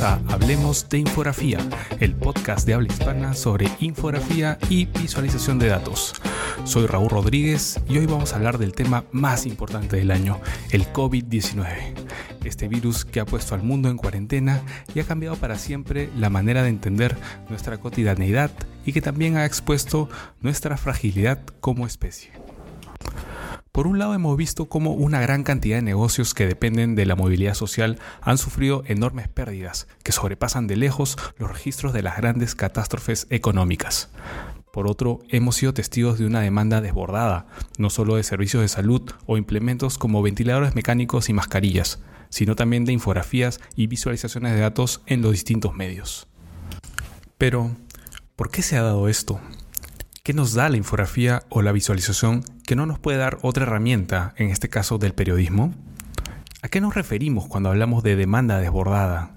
a Hablemos de Infografía, el podcast de habla hispana sobre infografía y visualización de datos. Soy Raúl Rodríguez y hoy vamos a hablar del tema más importante del año, el COVID-19. Este virus que ha puesto al mundo en cuarentena y ha cambiado para siempre la manera de entender nuestra cotidianeidad y que también ha expuesto nuestra fragilidad como especie. Por un lado hemos visto cómo una gran cantidad de negocios que dependen de la movilidad social han sufrido enormes pérdidas que sobrepasan de lejos los registros de las grandes catástrofes económicas. Por otro, hemos sido testigos de una demanda desbordada, no solo de servicios de salud o implementos como ventiladores mecánicos y mascarillas, sino también de infografías y visualizaciones de datos en los distintos medios. Pero, ¿por qué se ha dado esto? ¿Qué nos da la infografía o la visualización que no nos puede dar otra herramienta, en este caso del periodismo? ¿A qué nos referimos cuando hablamos de demanda desbordada?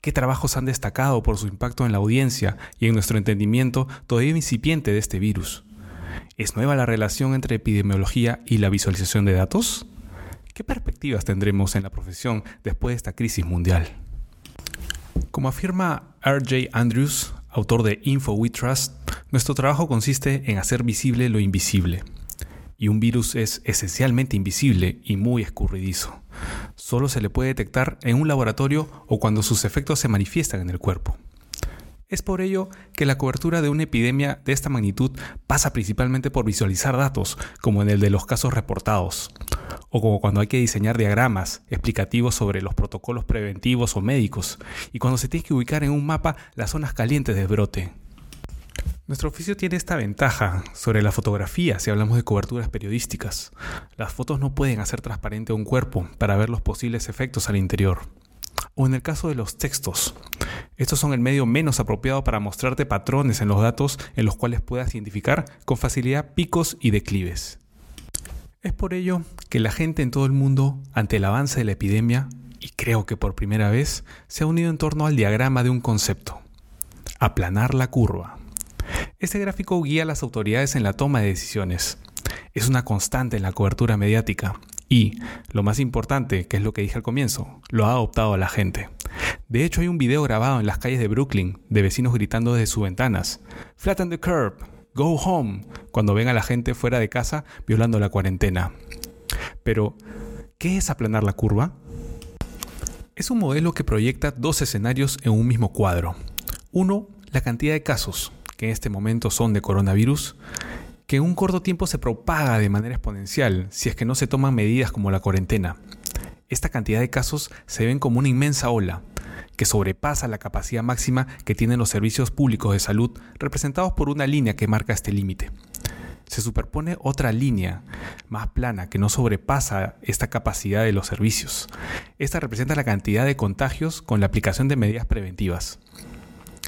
¿Qué trabajos han destacado por su impacto en la audiencia y en nuestro entendimiento todavía incipiente de este virus? ¿Es nueva la relación entre epidemiología y la visualización de datos? ¿Qué perspectivas tendremos en la profesión después de esta crisis mundial? Como afirma R.J. Andrews, autor de Info We Trust, nuestro trabajo consiste en hacer visible lo invisible. Y un virus es esencialmente invisible y muy escurridizo. Solo se le puede detectar en un laboratorio o cuando sus efectos se manifiestan en el cuerpo. Es por ello que la cobertura de una epidemia de esta magnitud pasa principalmente por visualizar datos, como en el de los casos reportados, o como cuando hay que diseñar diagramas explicativos sobre los protocolos preventivos o médicos, y cuando se tiene que ubicar en un mapa las zonas calientes de brote. Nuestro oficio tiene esta ventaja sobre la fotografía si hablamos de coberturas periodísticas. Las fotos no pueden hacer transparente un cuerpo para ver los posibles efectos al interior. O en el caso de los textos. Estos son el medio menos apropiado para mostrarte patrones en los datos en los cuales puedas identificar con facilidad picos y declives. Es por ello que la gente en todo el mundo, ante el avance de la epidemia, y creo que por primera vez, se ha unido en torno al diagrama de un concepto. Aplanar la curva. Este gráfico guía a las autoridades en la toma de decisiones. Es una constante en la cobertura mediática y, lo más importante, que es lo que dije al comienzo, lo ha adoptado la gente. De hecho, hay un video grabado en las calles de Brooklyn de vecinos gritando desde sus ventanas, Flatten the curb, go home, cuando ven a la gente fuera de casa violando la cuarentena. Pero, ¿qué es aplanar la curva? Es un modelo que proyecta dos escenarios en un mismo cuadro. Uno, la cantidad de casos, que en este momento son de coronavirus, que en un corto tiempo se propaga de manera exponencial si es que no se toman medidas como la cuarentena. Esta cantidad de casos se ven como una inmensa ola, que sobrepasa la capacidad máxima que tienen los servicios públicos de salud, representados por una línea que marca este límite. Se superpone otra línea más plana que no sobrepasa esta capacidad de los servicios. Esta representa la cantidad de contagios con la aplicación de medidas preventivas.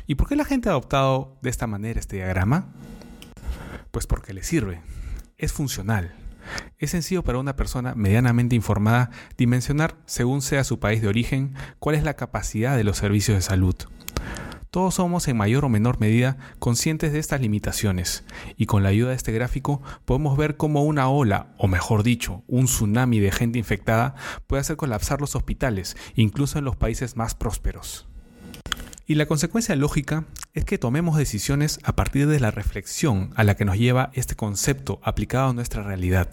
¿Y por qué la gente ha adoptado de esta manera este diagrama? Pues porque le sirve, es funcional. Es sencillo para una persona medianamente informada dimensionar, según sea su país de origen, cuál es la capacidad de los servicios de salud. Todos somos en mayor o menor medida conscientes de estas limitaciones y con la ayuda de este gráfico podemos ver cómo una ola, o mejor dicho, un tsunami de gente infectada puede hacer colapsar los hospitales, incluso en los países más prósperos. Y la consecuencia lógica es que tomemos decisiones a partir de la reflexión a la que nos lleva este concepto aplicado a nuestra realidad.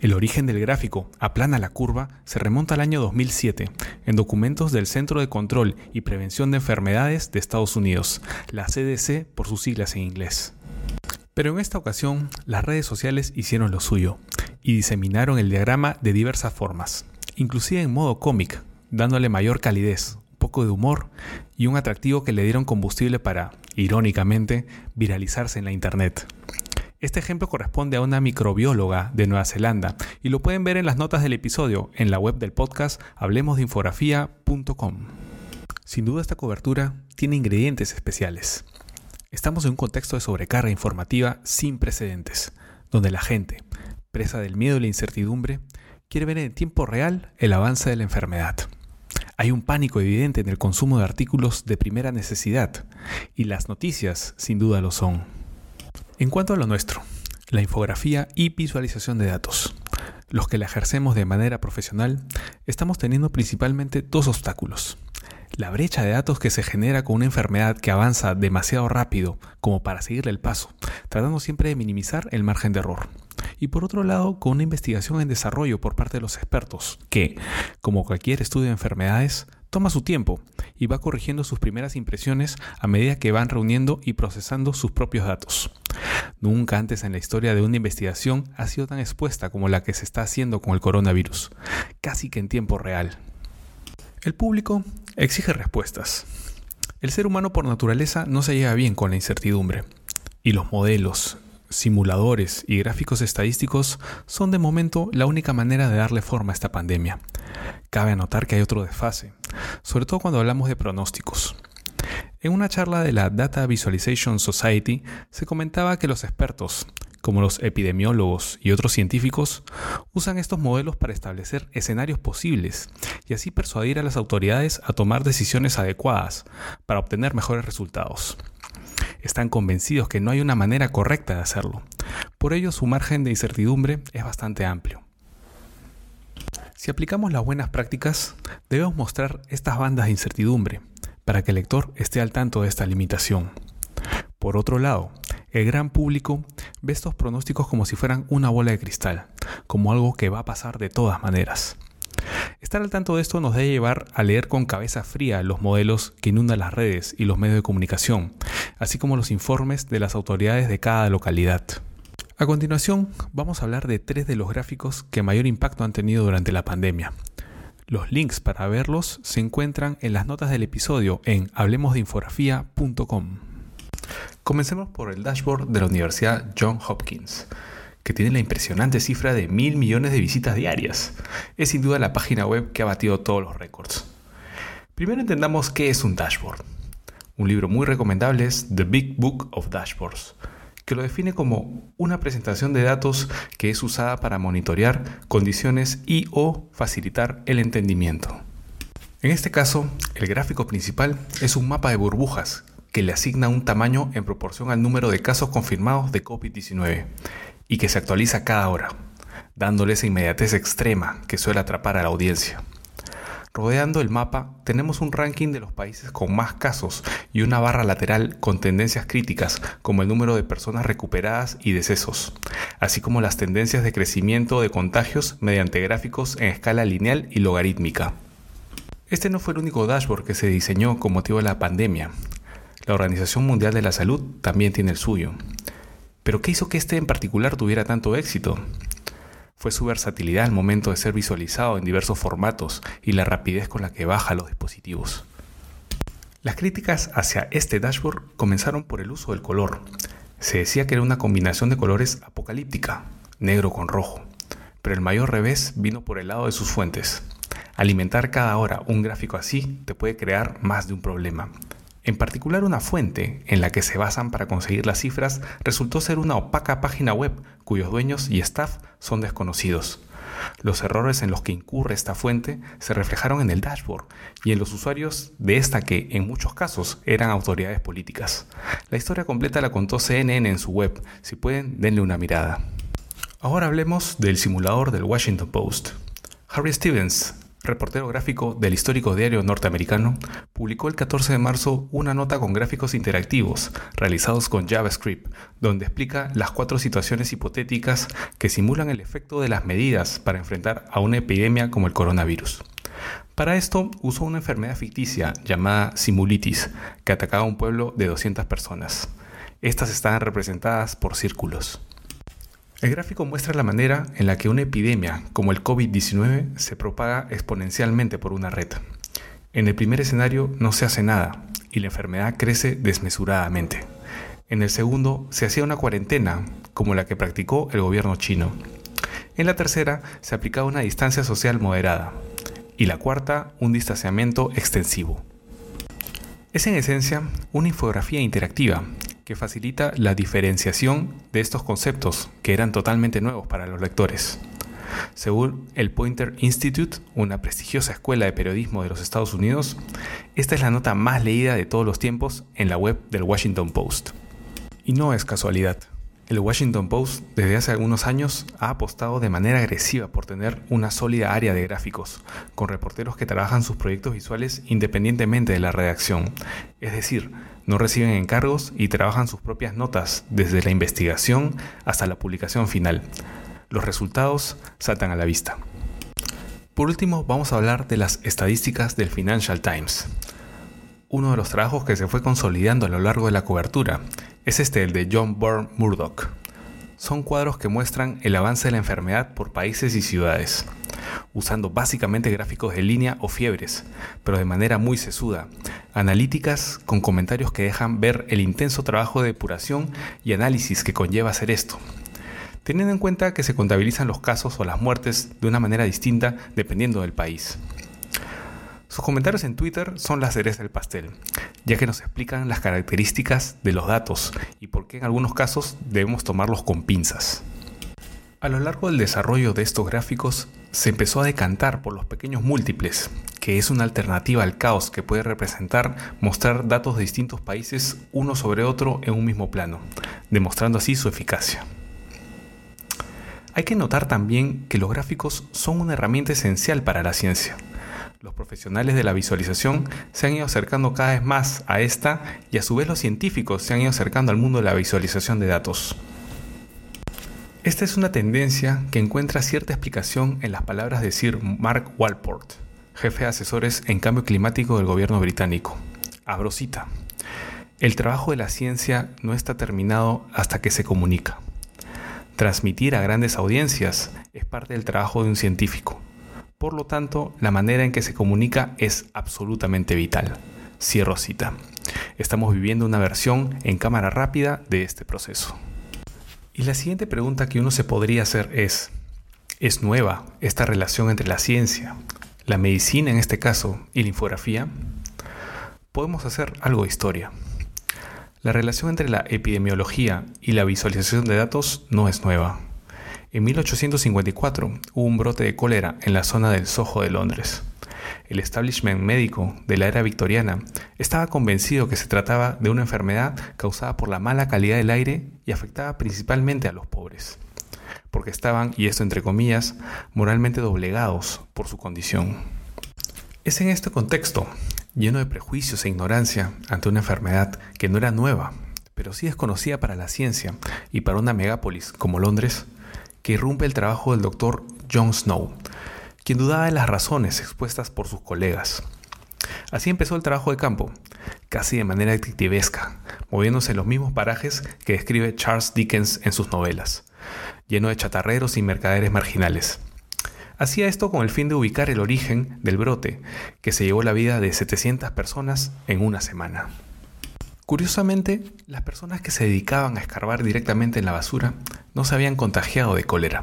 El origen del gráfico aplana la curva se remonta al año 2007 en documentos del Centro de Control y Prevención de Enfermedades de Estados Unidos, la CDC por sus siglas en inglés. Pero en esta ocasión las redes sociales hicieron lo suyo y diseminaron el diagrama de diversas formas, inclusive en modo cómic, dándole mayor calidez, de humor y un atractivo que le dieron combustible para, irónicamente, viralizarse en la Internet. Este ejemplo corresponde a una microbióloga de Nueva Zelanda y lo pueden ver en las notas del episodio en la web del podcast hablemosdeinfografía.com. Sin duda esta cobertura tiene ingredientes especiales. Estamos en un contexto de sobrecarga informativa sin precedentes, donde la gente, presa del miedo y la incertidumbre, quiere ver en tiempo real el avance de la enfermedad. Hay un pánico evidente en el consumo de artículos de primera necesidad y las noticias sin duda lo son. En cuanto a lo nuestro, la infografía y visualización de datos. los que la ejercemos de manera profesional, estamos teniendo principalmente dos obstáculos. La brecha de datos que se genera con una enfermedad que avanza demasiado rápido como para seguirle el paso, tratando siempre de minimizar el margen de error. Y por otro lado, con una investigación en desarrollo por parte de los expertos, que, como cualquier estudio de enfermedades, toma su tiempo y va corrigiendo sus primeras impresiones a medida que van reuniendo y procesando sus propios datos. Nunca antes en la historia de una investigación ha sido tan expuesta como la que se está haciendo con el coronavirus, casi que en tiempo real. El público exige respuestas. El ser humano por naturaleza no se lleva bien con la incertidumbre, y los modelos, simuladores y gráficos estadísticos son de momento la única manera de darle forma a esta pandemia. Cabe anotar que hay otro desfase, sobre todo cuando hablamos de pronósticos. En una charla de la Data Visualization Society se comentaba que los expertos, como los epidemiólogos y otros científicos, usan estos modelos para establecer escenarios posibles y así persuadir a las autoridades a tomar decisiones adecuadas para obtener mejores resultados. Están convencidos que no hay una manera correcta de hacerlo. Por ello su margen de incertidumbre es bastante amplio. Si aplicamos las buenas prácticas, debemos mostrar estas bandas de incertidumbre para que el lector esté al tanto de esta limitación. Por otro lado, el gran público ve estos pronósticos como si fueran una bola de cristal, como algo que va a pasar de todas maneras. Estar al tanto de esto nos debe llevar a leer con cabeza fría los modelos que inundan las redes y los medios de comunicación, así como los informes de las autoridades de cada localidad. A continuación, vamos a hablar de tres de los gráficos que mayor impacto han tenido durante la pandemia. Los links para verlos se encuentran en las notas del episodio en hablemosdeinfografía.com. Comencemos por el dashboard de la Universidad John Hopkins, que tiene la impresionante cifra de mil millones de visitas diarias. Es sin duda la página web que ha batido todos los récords. Primero entendamos qué es un dashboard. Un libro muy recomendable es The Big Book of Dashboards, que lo define como una presentación de datos que es usada para monitorear condiciones y o facilitar el entendimiento. En este caso, el gráfico principal es un mapa de burbujas que le asigna un tamaño en proporción al número de casos confirmados de COVID-19 y que se actualiza cada hora, dándole esa inmediatez extrema que suele atrapar a la audiencia. Rodeando el mapa tenemos un ranking de los países con más casos y una barra lateral con tendencias críticas como el número de personas recuperadas y decesos, así como las tendencias de crecimiento de contagios mediante gráficos en escala lineal y logarítmica. Este no fue el único dashboard que se diseñó con motivo de la pandemia. La Organización Mundial de la Salud también tiene el suyo. Pero ¿qué hizo que este en particular tuviera tanto éxito? Fue su versatilidad al momento de ser visualizado en diversos formatos y la rapidez con la que baja los dispositivos. Las críticas hacia este dashboard comenzaron por el uso del color. Se decía que era una combinación de colores apocalíptica, negro con rojo, pero el mayor revés vino por el lado de sus fuentes. Alimentar cada hora un gráfico así te puede crear más de un problema. En particular, una fuente en la que se basan para conseguir las cifras resultó ser una opaca página web cuyos dueños y staff son desconocidos. Los errores en los que incurre esta fuente se reflejaron en el dashboard y en los usuarios de esta que, en muchos casos, eran autoridades políticas. La historia completa la contó CNN en su web. Si pueden, denle una mirada. Ahora hablemos del simulador del Washington Post. Harry Stevens, reportero gráfico del histórico diario norteamericano, publicó el 14 de marzo una nota con gráficos interactivos realizados con JavaScript, donde explica las cuatro situaciones hipotéticas que simulan el efecto de las medidas para enfrentar a una epidemia como el coronavirus. Para esto usó una enfermedad ficticia llamada simulitis, que atacaba a un pueblo de 200 personas. Estas estaban representadas por círculos. El gráfico muestra la manera en la que una epidemia como el COVID-19 se propaga exponencialmente por una red. En el primer escenario no se hace nada y la enfermedad crece desmesuradamente. En el segundo se hacía una cuarentena como la que practicó el gobierno chino. En la tercera se aplicaba una distancia social moderada y la cuarta un distanciamiento extensivo. Es en esencia una infografía interactiva que facilita la diferenciación de estos conceptos que eran totalmente nuevos para los lectores. Según el Pointer Institute, una prestigiosa escuela de periodismo de los Estados Unidos, esta es la nota más leída de todos los tiempos en la web del Washington Post. Y no es casualidad. El Washington Post desde hace algunos años ha apostado de manera agresiva por tener una sólida área de gráficos, con reporteros que trabajan sus proyectos visuales independientemente de la redacción. Es decir, no reciben encargos y trabajan sus propias notas desde la investigación hasta la publicación final. Los resultados saltan a la vista. Por último, vamos a hablar de las estadísticas del Financial Times. Uno de los trabajos que se fue consolidando a lo largo de la cobertura es este, el de John Byrne Murdoch. Son cuadros que muestran el avance de la enfermedad por países y ciudades, usando básicamente gráficos de línea o fiebres, pero de manera muy sesuda, analíticas con comentarios que dejan ver el intenso trabajo de depuración y análisis que conlleva hacer esto, teniendo en cuenta que se contabilizan los casos o las muertes de una manera distinta dependiendo del país. Sus comentarios en Twitter son la cereza del pastel, ya que nos explican las características de los datos y por qué en algunos casos debemos tomarlos con pinzas. A lo largo del desarrollo de estos gráficos se empezó a decantar por los pequeños múltiples, que es una alternativa al caos que puede representar mostrar datos de distintos países uno sobre otro en un mismo plano, demostrando así su eficacia. Hay que notar también que los gráficos son una herramienta esencial para la ciencia, los profesionales de la visualización se han ido acercando cada vez más a esta y a su vez los científicos se han ido acercando al mundo de la visualización de datos. Esta es una tendencia que encuentra cierta explicación en las palabras de Sir Mark Walport, jefe de asesores en cambio climático del gobierno británico. Abro cita. El trabajo de la ciencia no está terminado hasta que se comunica. Transmitir a grandes audiencias es parte del trabajo de un científico. Por lo tanto, la manera en que se comunica es absolutamente vital. Cierro cita. Estamos viviendo una versión en cámara rápida de este proceso. Y la siguiente pregunta que uno se podría hacer es, ¿es nueva esta relación entre la ciencia, la medicina en este caso y la infografía? Podemos hacer algo de historia. La relación entre la epidemiología y la visualización de datos no es nueva. En 1854 hubo un brote de cólera en la zona del Soho de Londres. El establishment médico de la era victoriana estaba convencido que se trataba de una enfermedad causada por la mala calidad del aire y afectaba principalmente a los pobres, porque estaban, y esto entre comillas, moralmente doblegados por su condición. Es en este contexto, lleno de prejuicios e ignorancia ante una enfermedad que no era nueva, pero sí desconocida para la ciencia y para una megápolis como Londres, que irrumpe el trabajo del doctor John Snow, quien dudaba de las razones expuestas por sus colegas. Así empezó el trabajo de campo, casi de manera detectivesca, moviéndose en los mismos parajes que describe Charles Dickens en sus novelas, lleno de chatarreros y mercaderes marginales. Hacía esto con el fin de ubicar el origen del brote, que se llevó la vida de 700 personas en una semana. Curiosamente, las personas que se dedicaban a escarbar directamente en la basura no se habían contagiado de cólera,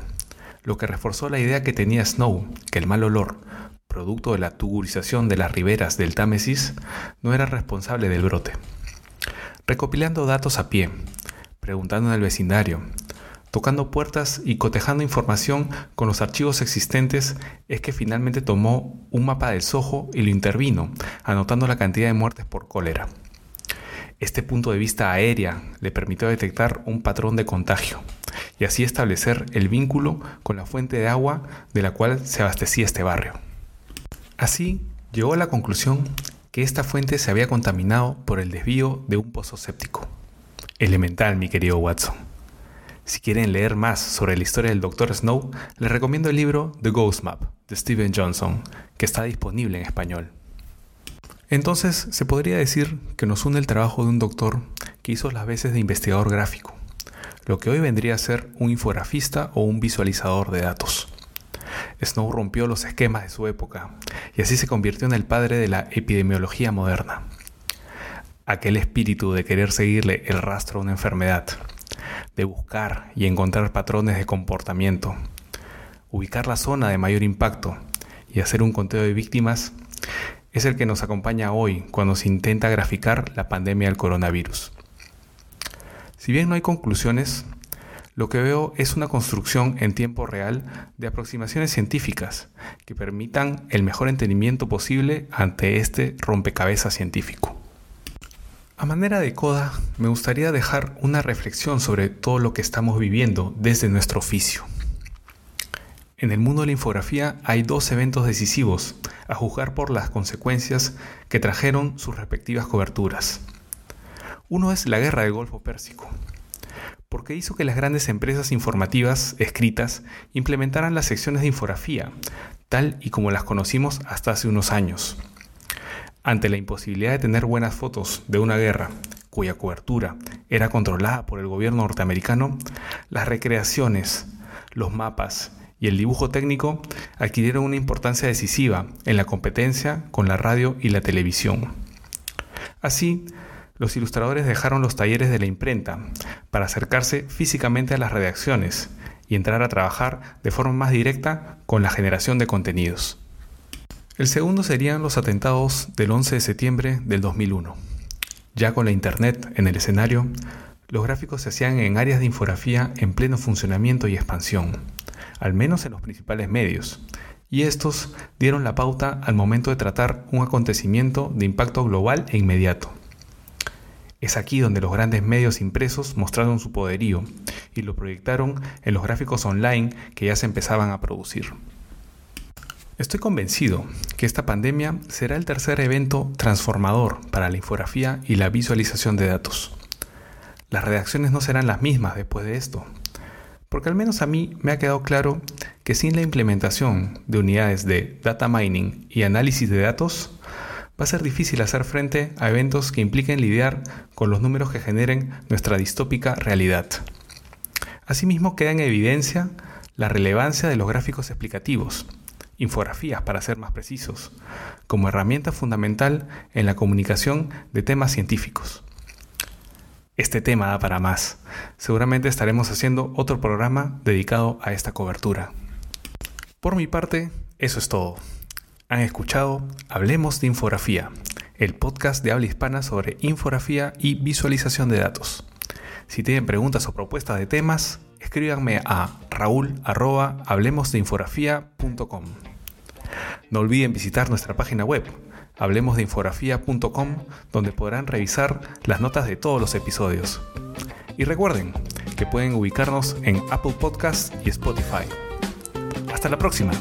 lo que reforzó la idea que tenía Snow, que el mal olor, producto de la tugurización de las riberas del Támesis, no era responsable del brote. Recopilando datos a pie, preguntando en el vecindario, tocando puertas y cotejando información con los archivos existentes, es que finalmente tomó un mapa del Soho y lo intervino, anotando la cantidad de muertes por cólera. Este punto de vista aérea le permitió detectar un patrón de contagio y así establecer el vínculo con la fuente de agua de la cual se abastecía este barrio. Así, llegó a la conclusión que esta fuente se había contaminado por el desvío de un pozo séptico. Elemental, mi querido Watson. Si quieren leer más sobre la historia del Dr. Snow, les recomiendo el libro The Ghost Map de Steven Johnson, que está disponible en español. Entonces, se podría decir que nos une el trabajo de un doctor que hizo las veces de investigador gráfico, lo que hoy vendría a ser un infografista o un visualizador de datos. Snow rompió los esquemas de su época y así se convirtió en el padre de la epidemiología moderna. Aquel espíritu de querer seguirle el rastro a una enfermedad, de buscar y encontrar patrones de comportamiento, ubicar la zona de mayor impacto y hacer un conteo de víctimas es el que nos acompaña hoy cuando se intenta graficar la pandemia del coronavirus. Si bien no hay conclusiones, lo que veo es una construcción en tiempo real de aproximaciones científicas que permitan el mejor entendimiento posible ante este rompecabezas científico. A manera de coda, me gustaría dejar una reflexión sobre todo lo que estamos viviendo desde nuestro oficio. En el mundo de la infografía hay dos eventos decisivos, a juzgar por las consecuencias que trajeron sus respectivas coberturas. Uno es la guerra del Golfo Pérsico, porque hizo que las grandes empresas informativas escritas implementaran las secciones de infografía, tal y como las conocimos hasta hace unos años. Ante la imposibilidad de tener buenas fotos de una guerra, cuya cobertura era controlada por el gobierno norteamericano, las recreaciones, los mapas y el dibujo técnico adquirieron una importancia decisiva en la competencia con la radio y la televisión. Así, los ilustradores dejaron los talleres de la imprenta para acercarse físicamente a las redacciones y entrar a trabajar de forma más directa con la generación de contenidos. El segundo serían los atentados del 11 de septiembre del 2001. Ya con la Internet en el escenario, los gráficos se hacían en áreas de infografía en pleno funcionamiento y expansión al menos en los principales medios, y estos dieron la pauta al momento de tratar un acontecimiento de impacto global e inmediato. Es aquí donde los grandes medios impresos mostraron su poderío y lo proyectaron en los gráficos online que ya se empezaban a producir. Estoy convencido que esta pandemia será el tercer evento transformador para la infografía y la visualización de datos. Las redacciones no serán las mismas después de esto, porque al menos a mí me ha quedado claro que sin la implementación de unidades de data mining y análisis de datos, va a ser difícil hacer frente a eventos que impliquen lidiar con los números que generen nuestra distópica realidad. Asimismo queda en evidencia la relevancia de los gráficos explicativos, infografías para ser más precisos, como herramienta fundamental en la comunicación de temas científicos. Este tema da para más. Seguramente estaremos haciendo otro programa dedicado a esta cobertura. Por mi parte, eso es todo. Han escuchado Hablemos de Infografía, el podcast de habla hispana sobre infografía y visualización de datos. Si tienen preguntas o propuestas de temas, escríbanme a raúl.hablemosdeinfografía.com. No olviden visitar nuestra página web hablemosdeinfografía.com, donde podrán revisar las notas de todos los episodios. Y recuerden que pueden ubicarnos en Apple Podcasts y Spotify. Hasta la próxima.